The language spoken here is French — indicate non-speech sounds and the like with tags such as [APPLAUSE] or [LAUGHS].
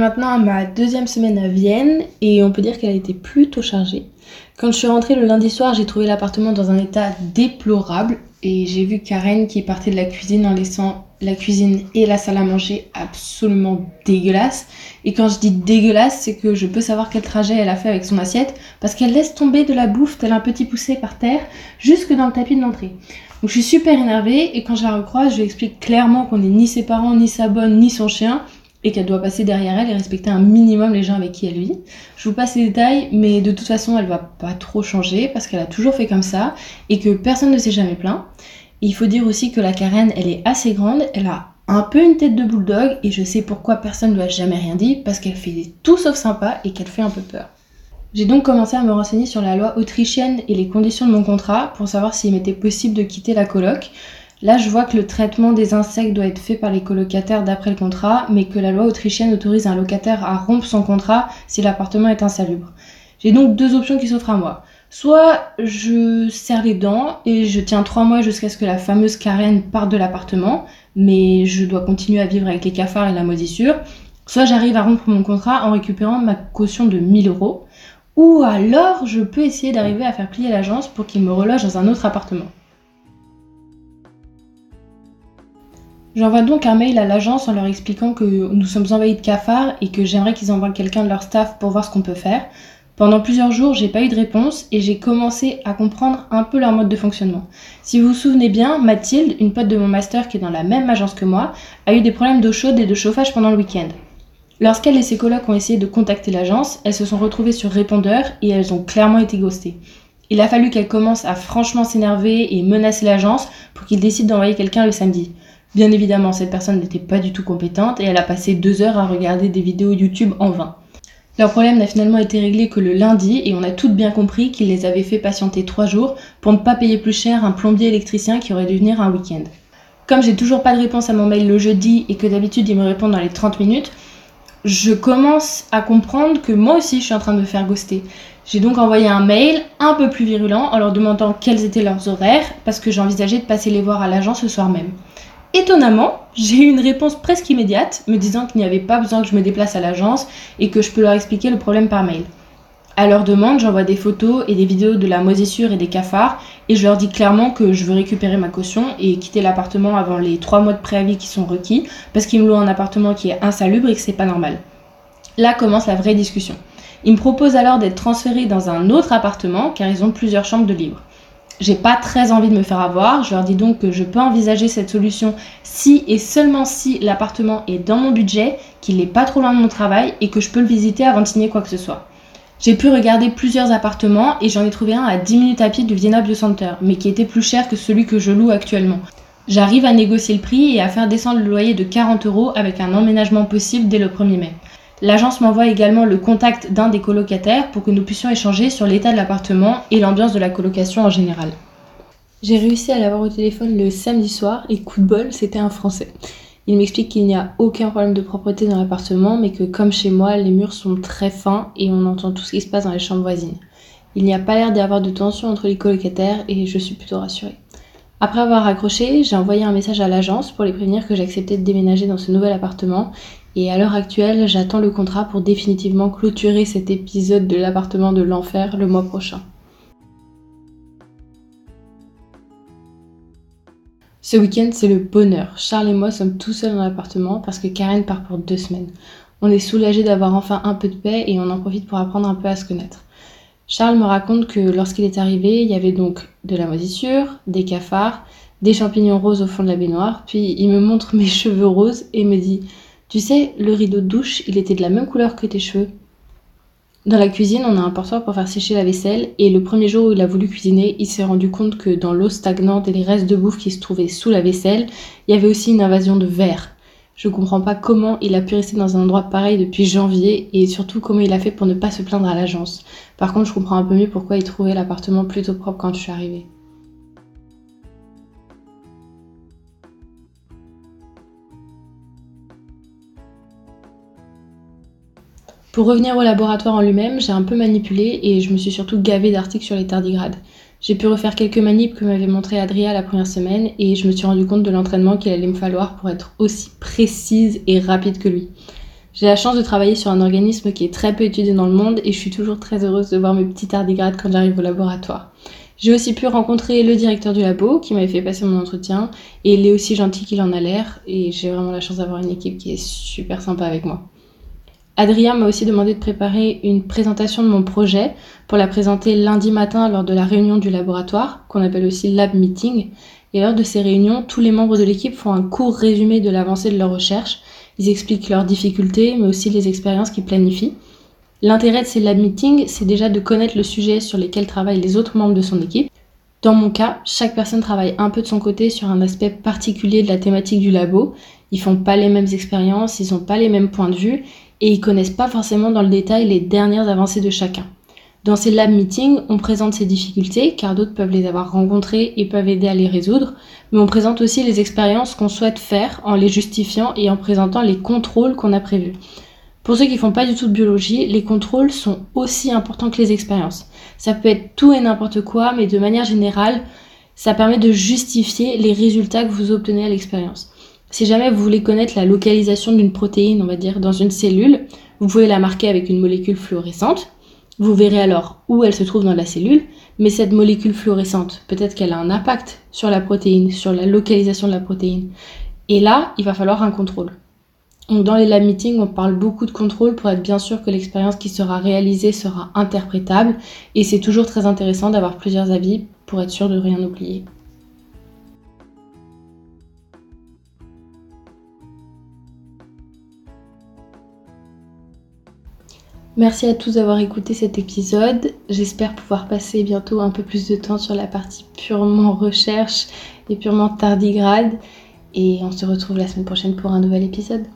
maintenant à ma deuxième semaine à Vienne et on peut dire qu'elle a été plutôt chargée. Quand je suis rentrée le lundi soir, j'ai trouvé l'appartement dans un état déplorable et j'ai vu Karen qui partait de la cuisine en laissant la cuisine et la salle à manger absolument dégueulasse. Et quand je dis dégueulasse, c'est que je peux savoir quel trajet elle a fait avec son assiette parce qu'elle laisse tomber de la bouffe tel un petit poussé par terre jusque dans le tapis de l'entrée. Donc je suis super énervée et quand je la recroise, je lui explique clairement qu'on n'est ni ses parents, ni sa bonne, ni son chien et qu'elle doit passer derrière elle et respecter un minimum les gens avec qui elle vit. Je vous passe les détails, mais de toute façon, elle va pas trop changer parce qu'elle a toujours fait comme ça et que personne ne s'est jamais plaint. Il faut dire aussi que la Karen, elle est assez grande, elle a un peu une tête de bulldog et je sais pourquoi personne ne lui a jamais rien dit parce qu'elle fait tout sauf sympa et qu'elle fait un peu peur. J'ai donc commencé à me renseigner sur la loi autrichienne et les conditions de mon contrat pour savoir s'il m'était possible de quitter la coloc. Là, je vois que le traitement des insectes doit être fait par les colocataires d'après le contrat, mais que la loi autrichienne autorise un locataire à rompre son contrat si l'appartement est insalubre. J'ai donc deux options qui s'offrent à moi. Soit je serre les dents et je tiens trois mois jusqu'à ce que la fameuse Karen parte de l'appartement, mais je dois continuer à vivre avec les cafards et la moisissure. Soit j'arrive à rompre mon contrat en récupérant ma caution de 1000 euros. Ou alors je peux essayer d'arriver à faire plier l'agence pour qu'il me reloge dans un autre appartement. J'envoie donc un mail à l'agence en leur expliquant que nous sommes envahis de cafards et que j'aimerais qu'ils envoient quelqu'un de leur staff pour voir ce qu'on peut faire. Pendant plusieurs jours, j'ai pas eu de réponse et j'ai commencé à comprendre un peu leur mode de fonctionnement. Si vous vous souvenez bien, Mathilde, une pote de mon master qui est dans la même agence que moi, a eu des problèmes d'eau chaude et de chauffage pendant le week-end. Lorsqu'elle et ses colocs ont essayé de contacter l'agence, elles se sont retrouvées sur répondeur et elles ont clairement été ghostées. Il a fallu qu'elles commencent à franchement s'énerver et menacer l'agence pour qu'ils décident d'envoyer quelqu'un le samedi. Bien évidemment, cette personne n'était pas du tout compétente et elle a passé deux heures à regarder des vidéos YouTube en vain. Leur problème n'a finalement été réglé que le lundi et on a toutes bien compris qu'ils les avaient fait patienter trois jours pour ne pas payer plus cher un plombier électricien qui aurait dû venir un week-end. Comme j'ai toujours pas de réponse à mon mail le jeudi et que d'habitude ils me répondent dans les 30 minutes, je commence à comprendre que moi aussi je suis en train de me faire ghoster. J'ai donc envoyé un mail un peu plus virulent en leur demandant quels étaient leurs horaires parce que j'envisageais de passer les voir à l'agence ce soir même. Étonnamment, j'ai eu une réponse presque immédiate me disant qu'il n'y avait pas besoin que je me déplace à l'agence et que je peux leur expliquer le problème par mail. À leur demande, j'envoie des photos et des vidéos de la moisissure et des cafards et je leur dis clairement que je veux récupérer ma caution et quitter l'appartement avant les trois mois de préavis qui sont requis parce qu'ils me louent un appartement qui est insalubre et que c'est pas normal. Là commence la vraie discussion. Ils me proposent alors d'être transférés dans un autre appartement car ils ont plusieurs chambres de libre. J'ai pas très envie de me faire avoir. Je leur dis donc que je peux envisager cette solution si et seulement si l'appartement est dans mon budget, qu'il n'est pas trop loin de mon travail et que je peux le visiter avant de signer quoi que ce soit. J'ai pu regarder plusieurs appartements et j'en ai trouvé un à 10 minutes à pied du Vienna Biocenter, mais qui était plus cher que celui que je loue actuellement. J'arrive à négocier le prix et à faire descendre le loyer de 40 euros avec un emménagement possible dès le 1er mai. L'agence m'envoie également le contact d'un des colocataires pour que nous puissions échanger sur l'état de l'appartement et l'ambiance de la colocation en général. J'ai réussi à l'avoir au téléphone le samedi soir et coup de bol, c'était un Français. Il m'explique qu'il n'y a aucun problème de propreté dans l'appartement, mais que comme chez moi, les murs sont très fins et on entend tout ce qui se passe dans les chambres voisines. Il n'y a pas l'air d'y avoir de tension entre les colocataires et je suis plutôt rassurée. Après avoir raccroché, j'ai envoyé un message à l'agence pour les prévenir que j'acceptais de déménager dans ce nouvel appartement et à l'heure actuelle, j'attends le contrat pour définitivement clôturer cet épisode de l'appartement de l'enfer le mois prochain. Ce week-end, c'est le bonheur. Charles et moi sommes tout seuls dans l'appartement parce que Karen part pour deux semaines. On est soulagés d'avoir enfin un peu de paix et on en profite pour apprendre un peu à se connaître. Charles me raconte que lorsqu'il est arrivé, il y avait donc de la moisissure, des cafards, des champignons roses au fond de la baignoire, puis il me montre mes [LAUGHS] cheveux roses et me dit tu sais, le rideau de douche, il était de la même couleur que tes cheveux. Dans la cuisine, on a un porteur pour faire sécher la vaisselle, et le premier jour où il a voulu cuisiner, il s'est rendu compte que dans l'eau stagnante et les restes de bouffe qui se trouvaient sous la vaisselle, il y avait aussi une invasion de verre. Je comprends pas comment il a pu rester dans un endroit pareil depuis janvier, et surtout comment il a fait pour ne pas se plaindre à l'agence. Par contre, je comprends un peu mieux pourquoi il trouvait l'appartement plutôt propre quand je suis arrivée. Pour revenir au laboratoire en lui-même, j'ai un peu manipulé et je me suis surtout gavée d'articles sur les tardigrades. J'ai pu refaire quelques manips que m'avait montré Adria la première semaine et je me suis rendu compte de l'entraînement qu'il allait me falloir pour être aussi précise et rapide que lui. J'ai la chance de travailler sur un organisme qui est très peu étudié dans le monde et je suis toujours très heureuse de voir mes petits tardigrades quand j'arrive au laboratoire. J'ai aussi pu rencontrer le directeur du labo qui m'avait fait passer mon entretien et il est aussi gentil qu'il en a l'air et j'ai vraiment la chance d'avoir une équipe qui est super sympa avec moi. Adrien m'a aussi demandé de préparer une présentation de mon projet pour la présenter lundi matin lors de la réunion du laboratoire, qu'on appelle aussi lab meeting. Et lors de ces réunions, tous les membres de l'équipe font un court résumé de l'avancée de leur recherche. Ils expliquent leurs difficultés, mais aussi les expériences qu'ils planifient. L'intérêt de ces lab meetings, c'est déjà de connaître le sujet sur lequel travaillent les autres membres de son équipe. Dans mon cas, chaque personne travaille un peu de son côté sur un aspect particulier de la thématique du labo. Ils font pas les mêmes expériences, ils n'ont pas les mêmes points de vue et ils connaissent pas forcément dans le détail les dernières avancées de chacun. Dans ces lab meetings, on présente ces difficultés car d'autres peuvent les avoir rencontrées et peuvent aider à les résoudre, mais on présente aussi les expériences qu'on souhaite faire en les justifiant et en présentant les contrôles qu'on a prévus. Pour ceux qui font pas du tout de biologie, les contrôles sont aussi importants que les expériences. Ça peut être tout et n'importe quoi, mais de manière générale, ça permet de justifier les résultats que vous obtenez à l'expérience. Si jamais vous voulez connaître la localisation d'une protéine, on va dire, dans une cellule, vous pouvez la marquer avec une molécule fluorescente. Vous verrez alors où elle se trouve dans la cellule, mais cette molécule fluorescente, peut-être qu'elle a un impact sur la protéine, sur la localisation de la protéine. Et là, il va falloir un contrôle. Dans les lab meetings, on parle beaucoup de contrôle pour être bien sûr que l'expérience qui sera réalisée sera interprétable et c'est toujours très intéressant d'avoir plusieurs avis pour être sûr de rien oublier. Merci à tous d'avoir écouté cet épisode. J'espère pouvoir passer bientôt un peu plus de temps sur la partie purement recherche et purement tardigrade. Et on se retrouve la semaine prochaine pour un nouvel épisode.